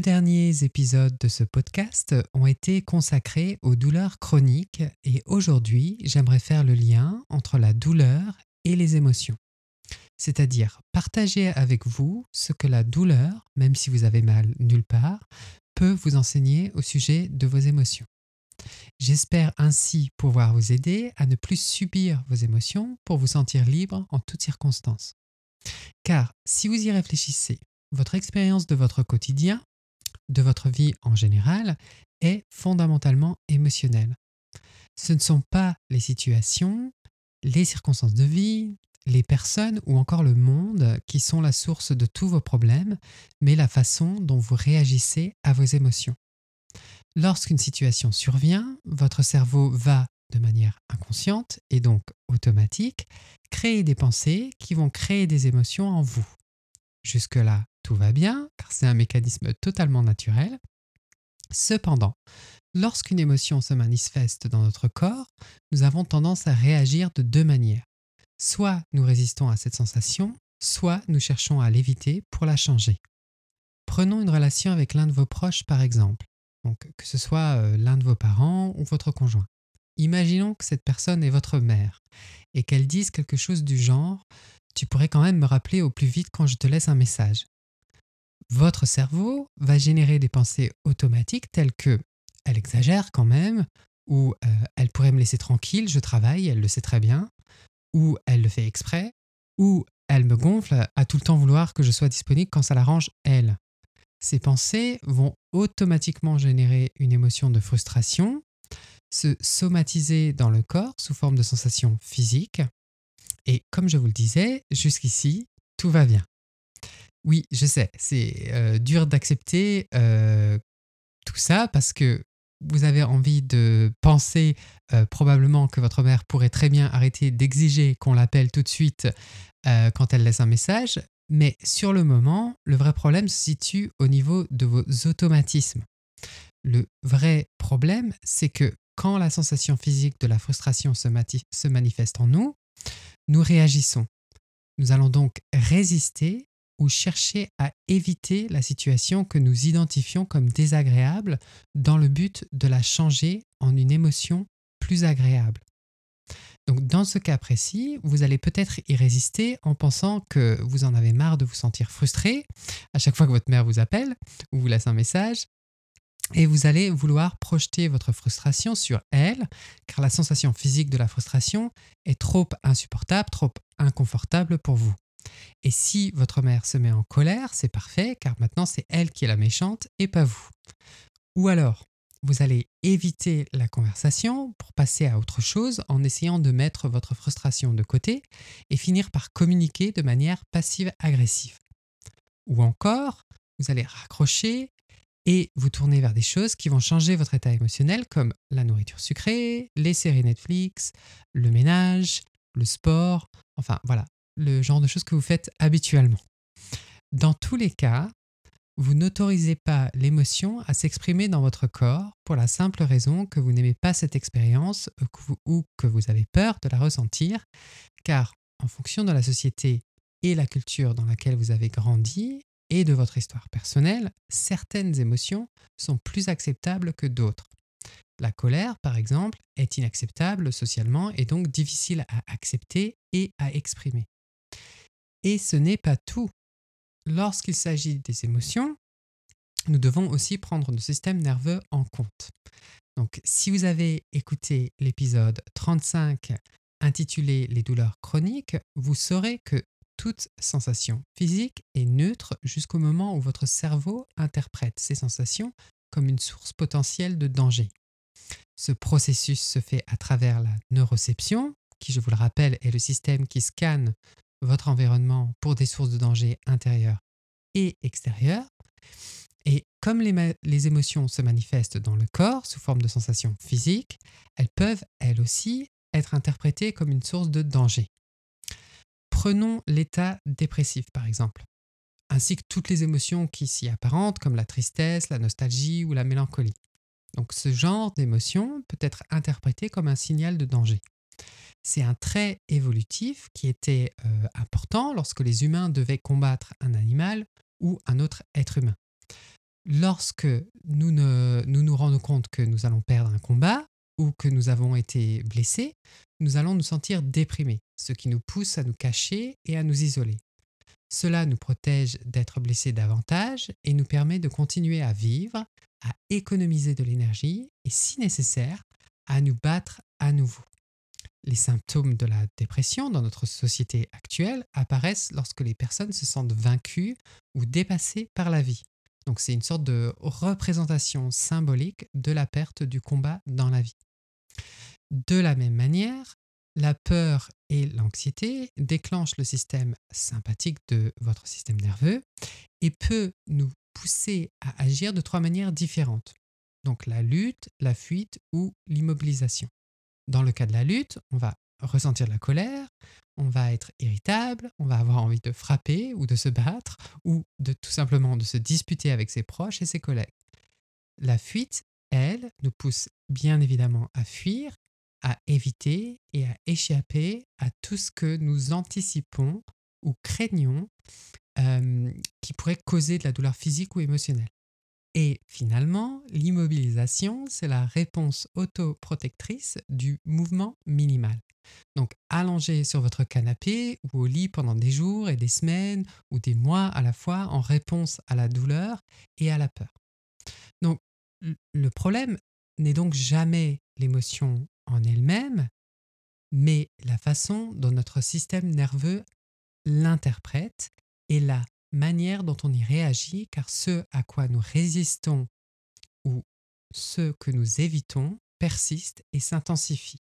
Deux derniers épisodes de ce podcast ont été consacrés aux douleurs chroniques et aujourd'hui j'aimerais faire le lien entre la douleur et les émotions. C'est-à-dire partager avec vous ce que la douleur, même si vous avez mal nulle part, peut vous enseigner au sujet de vos émotions. J'espère ainsi pouvoir vous aider à ne plus subir vos émotions pour vous sentir libre en toutes circonstances. Car si vous y réfléchissez, votre expérience de votre quotidien, de votre vie en général, est fondamentalement émotionnelle. Ce ne sont pas les situations, les circonstances de vie, les personnes ou encore le monde qui sont la source de tous vos problèmes, mais la façon dont vous réagissez à vos émotions. Lorsqu'une situation survient, votre cerveau va, de manière inconsciente et donc automatique, créer des pensées qui vont créer des émotions en vous. Jusque-là, tout va bien, car c'est un mécanisme totalement naturel. Cependant, lorsqu'une émotion se manifeste dans notre corps, nous avons tendance à réagir de deux manières. Soit nous résistons à cette sensation, soit nous cherchons à l'éviter pour la changer. Prenons une relation avec l'un de vos proches par exemple, donc que ce soit euh, l'un de vos parents ou votre conjoint. Imaginons que cette personne est votre mère et qu'elle dise quelque chose du genre Tu pourrais quand même me rappeler au plus vite quand je te laisse un message. Votre cerveau va générer des pensées automatiques telles que Elle exagère quand même, ou euh, Elle pourrait me laisser tranquille, je travaille, elle le sait très bien, ou Elle le fait exprès, ou Elle me gonfle à tout le temps vouloir que je sois disponible quand ça l'arrange elle. Ces pensées vont automatiquement générer une émotion de frustration, se somatiser dans le corps sous forme de sensations physiques. Et comme je vous le disais, jusqu'ici, tout va bien. Oui, je sais, c'est euh, dur d'accepter euh, tout ça parce que vous avez envie de penser euh, probablement que votre mère pourrait très bien arrêter d'exiger qu'on l'appelle tout de suite quand elle laisse un message, mais sur le moment, le vrai problème se situe au niveau de vos automatismes. Le vrai problème, c'est que quand la sensation physique de la frustration se, se manifeste en nous, nous réagissons. Nous allons donc résister ou chercher à éviter la situation que nous identifions comme désagréable dans le but de la changer en une émotion plus agréable. Donc dans ce cas précis, vous allez peut-être y résister en pensant que vous en avez marre de vous sentir frustré à chaque fois que votre mère vous appelle ou vous laisse un message. Et vous allez vouloir projeter votre frustration sur elle, car la sensation physique de la frustration est trop insupportable, trop inconfortable pour vous. Et si votre mère se met en colère, c'est parfait, car maintenant c'est elle qui est la méchante et pas vous. Ou alors, vous allez éviter la conversation pour passer à autre chose en essayant de mettre votre frustration de côté et finir par communiquer de manière passive-agressive. Ou encore, vous allez raccrocher et vous tourner vers des choses qui vont changer votre état émotionnel comme la nourriture sucrée, les séries Netflix, le ménage, le sport, enfin voilà, le genre de choses que vous faites habituellement. Dans tous les cas, vous n'autorisez pas l'émotion à s'exprimer dans votre corps pour la simple raison que vous n'aimez pas cette expérience ou que vous avez peur de la ressentir, car en fonction de la société et la culture dans laquelle vous avez grandi et de votre histoire personnelle, certaines émotions sont plus acceptables que d'autres. La colère, par exemple, est inacceptable socialement et donc difficile à accepter et à exprimer. Et ce n'est pas tout. Lorsqu'il s'agit des émotions, nous devons aussi prendre nos systèmes nerveux en compte. Donc, si vous avez écouté l'épisode 35 intitulé Les douleurs chroniques, vous saurez que toute sensation physique est neutre jusqu'au moment où votre cerveau interprète ces sensations comme une source potentielle de danger. Ce processus se fait à travers la neuroception, qui, je vous le rappelle, est le système qui scanne votre environnement pour des sources de danger intérieures et extérieures. Et comme les, émotions se manifestent dans le corps sous forme de sensations physiques, elles peuvent, elles aussi, être interprétées comme une source de danger. Prenons l'état dépressif, par exemple, ainsi que toutes les émotions qui s'y apparentent, comme la tristesse, la nostalgie ou la mélancolie. Donc ce genre d'émotion peut être interprété comme un signal de danger. C'est un trait évolutif qui était euh, important lorsque les humains devaient combattre un animal ou un autre être humain. Lorsque nous, nous nous rendons compte que nous allons perdre un combat ou que nous avons été blessés, nous allons nous sentir déprimés, ce qui nous pousse à nous cacher et à nous isoler. Cela nous protège d'être blessés davantage et nous permet de continuer à vivre, à économiser de l'énergie et, si nécessaire, à nous battre à nouveau. Les symptômes de la dépression dans notre société actuelle apparaissent lorsque les personnes se sentent vaincues ou dépassées par la vie. Donc c'est une sorte de représentation symbolique de la perte du combat dans la vie. De la même manière, la peur et l'anxiété déclenchent le système sympathique de votre système nerveux et peut nous pousser à agir de trois manières différentes. Donc la lutte, la fuite ou l'immobilisation. Dans le cas de la lutte, on va ressentir la colère, on va être irritable, on va avoir envie de frapper ou de se battre ou de tout simplement de se disputer avec ses proches et ses collègues. La fuite, elle, nous pousse bien évidemment à fuir à éviter et à échapper à tout ce que nous anticipons ou craignons qui pourrait causer de la douleur physique ou émotionnelle. Et finalement, l'immobilisation, c'est la réponse autoprotectrice du mouvement minimal. Donc, allongé sur votre canapé ou au lit pendant des jours et des semaines ou des mois à la fois en réponse à la douleur et à la peur. Donc, le problème n'est donc jamais l'émotion en elle-même, mais la façon dont notre système nerveux l'interprète et la manière dont on y réagit, car ce à quoi nous résistons ou ce que nous évitons persiste et s'intensifie.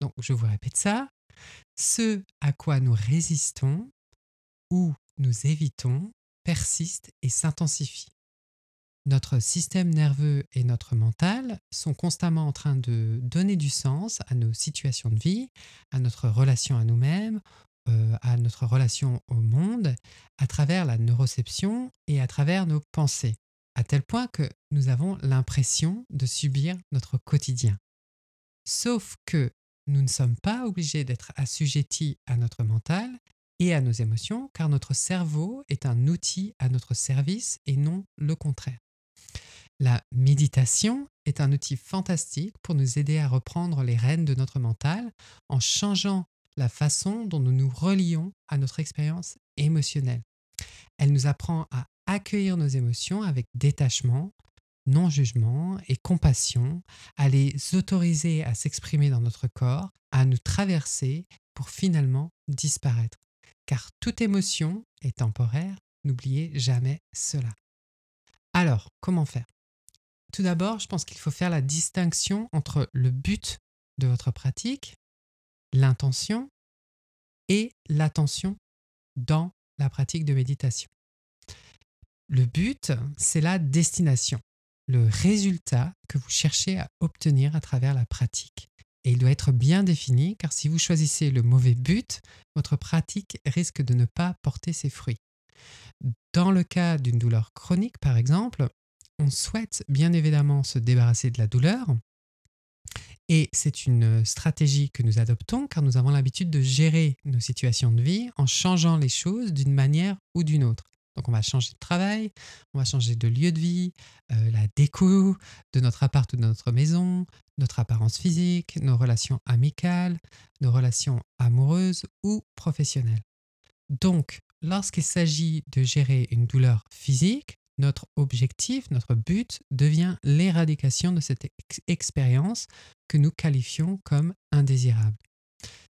Donc je vous répète ça, ce à quoi nous résistons ou nous évitons persiste et s'intensifie notre système nerveux et notre mental sont constamment en train de donner du sens à nos situations de vie, à notre relation à nous-mêmes, euh, à notre relation au monde, à travers la neuroception et à travers nos pensées, à tel point que nous avons l'impression de subir notre quotidien. Sauf que nous ne sommes pas obligés d'être assujettis à notre mental et à nos émotions, car notre cerveau est un outil à notre service et non le contraire. La méditation est un outil fantastique pour nous aider à reprendre les rênes de notre mental en changeant la façon dont nous nous relions à notre expérience émotionnelle. Elle nous apprend à accueillir nos émotions avec détachement, non-jugement et compassion, à les autoriser à s'exprimer dans notre corps, à nous traverser pour finalement disparaître. Car toute émotion est temporaire, n'oubliez jamais cela. Alors, comment faire? Tout d'abord, je pense qu'il faut faire la distinction entre le but de votre pratique, l'intention et l'attention dans la pratique de méditation. Le but, c'est la destination, le résultat que vous cherchez à obtenir à travers la pratique. Et il doit être bien défini car si vous choisissez le mauvais but, votre pratique risque de ne pas porter ses fruits. Dans le cas d'une douleur chronique, par exemple, on souhaite bien évidemment se débarrasser de la douleur. Et c'est une stratégie que nous adoptons car nous avons l'habitude de gérer nos situations de vie en changeant les choses d'une manière ou d'une autre. Donc on va changer de travail, on va changer de lieu de vie, euh, la déco de notre appart ou de notre maison, notre apparence physique, nos relations amicales, nos relations amoureuses ou professionnelles. Donc, lorsqu'il s'agit de gérer une douleur physique, notre objectif, notre but devient l'éradication de cette expérience que nous qualifions comme indésirable.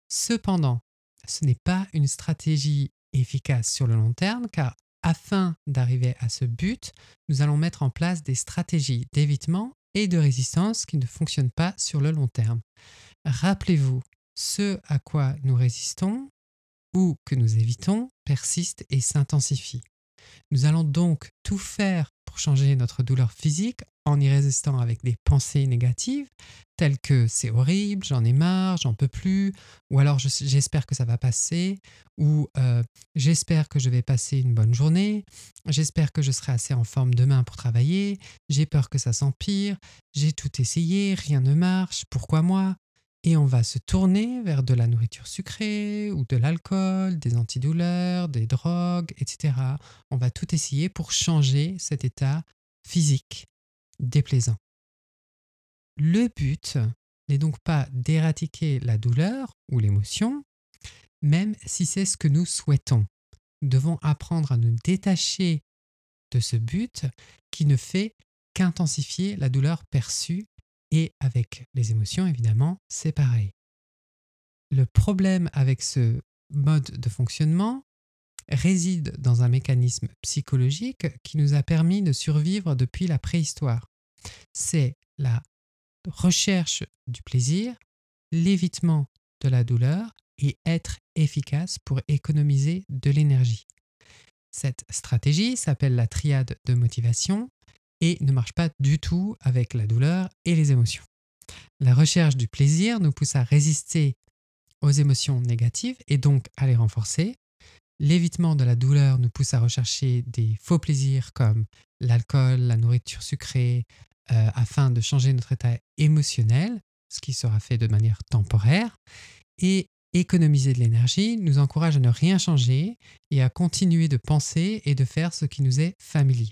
Cependant, ce n'est pas une stratégie efficace sur le long terme car afin d'arriver à ce but, nous allons mettre en place des stratégies d'évitement et de résistance qui ne fonctionnent pas sur le long terme. Rappelez-vous, ce à quoi nous résistons ou que nous évitons persiste et s'intensifie. Nous allons donc tout faire pour changer notre douleur physique en y résistant avec des pensées négatives telles que c'est horrible, j'en ai marre, j'en peux plus, ou alors j'espère que ça va passer, ou euh, j'espère que je vais passer une bonne journée, j'espère que je serai assez en forme demain pour travailler, j'ai peur que ça s'empire, j'ai tout essayé, rien ne marche, pourquoi moi? Et on va se tourner vers de la nourriture sucrée ou de l'alcool, des antidouleurs, des drogues, etc. On va tout essayer pour changer cet état physique déplaisant. Le but n'est donc pas d'éradiquer la douleur ou l'émotion, même si c'est ce que nous souhaitons. Nous devons apprendre à nous détacher de ce but qui ne fait qu'intensifier la douleur perçue et avec les émotions, évidemment, c'est pareil. Le problème avec ce mode de fonctionnement réside dans un mécanisme psychologique qui nous a permis de survivre depuis la préhistoire. C'est la recherche du plaisir, l'évitement de la douleur et être efficace pour économiser de l'énergie. Cette stratégie s'appelle la triade de motivation et ne marche pas du tout avec la douleur et les émotions. La recherche du plaisir nous pousse à résister aux émotions négatives et donc à les renforcer. L'évitement de la douleur nous pousse à rechercher des faux plaisirs comme l'alcool, la nourriture sucrée, euh, afin de changer notre état émotionnel, ce qui sera fait de manière temporaire. Et économiser de l'énergie nous encourage à ne rien changer et à continuer de penser et de faire ce qui nous est familier.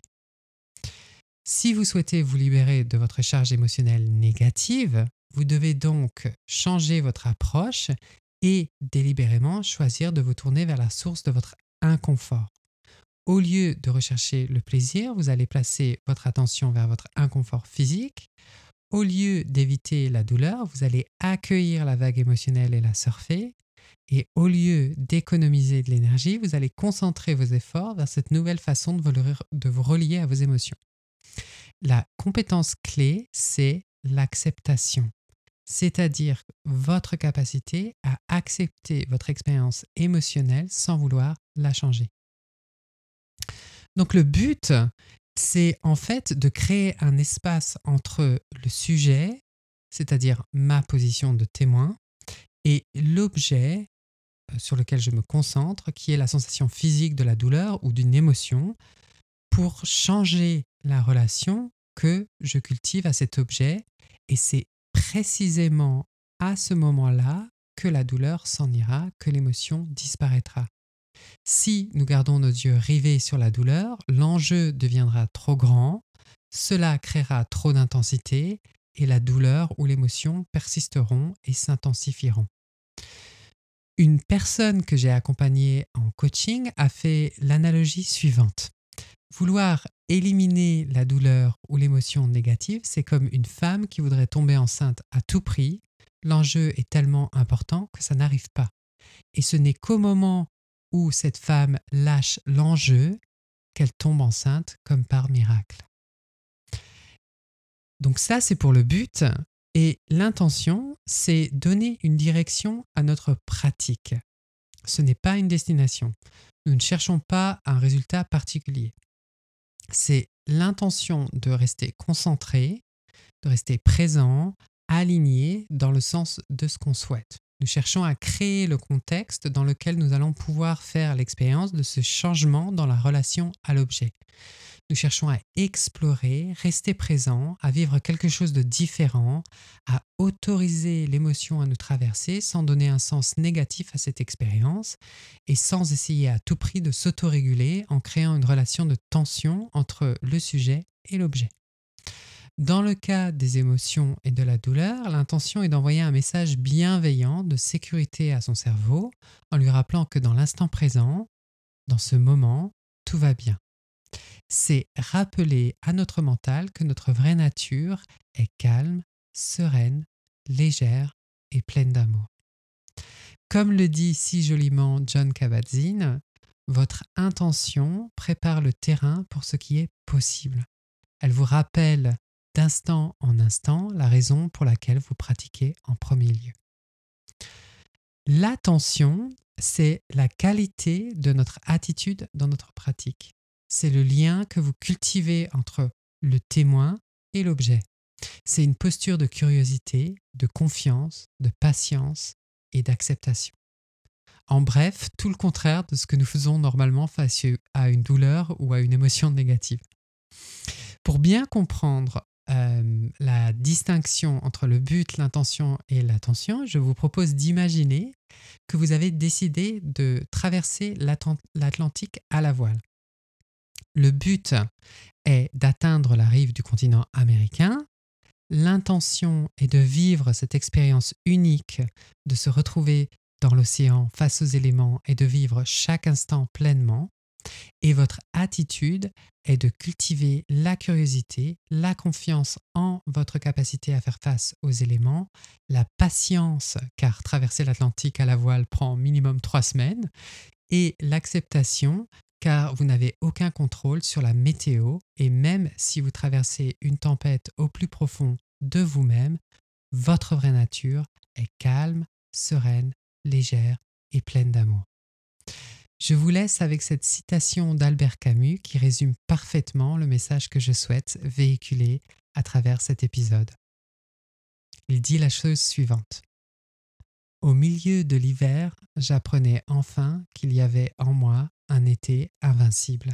Si vous souhaitez vous libérer de votre charge émotionnelle négative, vous devez donc changer votre approche et délibérément choisir de vous tourner vers la source de votre inconfort. Au lieu de rechercher le plaisir, vous allez placer votre attention vers votre inconfort physique. Au lieu d'éviter la douleur, vous allez accueillir la vague émotionnelle et la surfer. Et au lieu d'économiser de l'énergie, vous allez concentrer vos efforts vers cette nouvelle façon de vous relier à vos émotions. La compétence clé, c'est l'acceptation, c'est-à-dire votre capacité à accepter votre expérience émotionnelle sans vouloir la changer. Donc le but, c'est en fait de créer un espace entre le sujet, c'est-à-dire ma position de témoin, et l'objet euh, sur lequel je me concentre, qui est la sensation physique de la douleur ou d'une émotion, pour changer la relation que je cultive à cet objet et c'est précisément à ce moment-là que la douleur s'en ira, que l'émotion disparaîtra. Si nous gardons nos yeux rivés sur la douleur, l'enjeu deviendra trop grand, cela créera trop d'intensité et la douleur ou l'émotion persisteront et s'intensifieront. Une personne que j'ai accompagnée en coaching a fait l'analogie suivante. Vouloir éliminer la douleur ou l'émotion négative, c'est comme une femme qui voudrait tomber enceinte à tout prix. L'enjeu est tellement important que ça n'arrive pas. Et ce n'est qu'au moment où cette femme lâche l'enjeu qu'elle tombe enceinte comme par miracle. Donc ça, c'est pour le but. Et l'intention, c'est donner une direction à notre pratique. Ce n'est pas une destination. Nous ne cherchons pas un résultat particulier c'est l'intention de rester concentré, de rester présent, aligné dans le sens de ce qu'on souhaite. Nous cherchons à créer le contexte dans lequel nous allons pouvoir faire l'expérience de ce changement dans la relation à l'objet. Nous cherchons à explorer, rester présent, à vivre quelque chose de différent, à autoriser l'émotion à nous traverser sans donner un sens négatif à cette expérience et sans essayer à tout prix de s'autoréguler en créant une relation de tension entre le sujet et l'objet. Dans le cas des émotions et de la douleur, l'intention est d'envoyer un message bienveillant de sécurité à son cerveau en lui rappelant que dans l'instant présent, dans ce moment, tout va bien c'est rappeler à notre mental que notre vraie nature est calme, sereine, légère et pleine d'amour. Comme le dit si joliment John Kabat-Zinn, votre intention prépare le terrain pour ce qui est possible. Elle vous rappelle d'instant en instant la raison pour laquelle vous pratiquez en premier lieu. L'attention, c'est la qualité de notre attitude dans notre pratique c'est le lien que vous cultivez entre le témoin et l'objet. C'est une posture de curiosité, de confiance, de patience et d'acceptation. En bref, tout le contraire de ce que nous faisons normalement face à une douleur ou à une émotion négative. Pour bien comprendre euh, la distinction entre le but, l'intention et l'attention, je vous propose d'imaginer que vous avez décidé de traverser l'Atlantique à la voile. Le but est d'atteindre la rive du continent américain. L'intention est de vivre cette expérience unique, de se retrouver dans l'océan face aux éléments et de vivre chaque instant pleinement. Et votre attitude est de cultiver la curiosité, la confiance en votre capacité à faire face aux éléments, la patience, car traverser l'Atlantique à la voile prend minimum trois semaines, et l'acceptation, car vous n'avez aucun contrôle sur la météo, et même si vous traversez une tempête au plus profond de vous-même, votre vraie nature est calme, sereine, légère et pleine d'amour. Je vous laisse avec cette citation d'Albert Camus qui résume parfaitement le message que je souhaite véhiculer à travers cet épisode. Il dit la chose suivante. Au milieu de l'hiver, j'apprenais enfin qu'il y avait en moi un été invincible.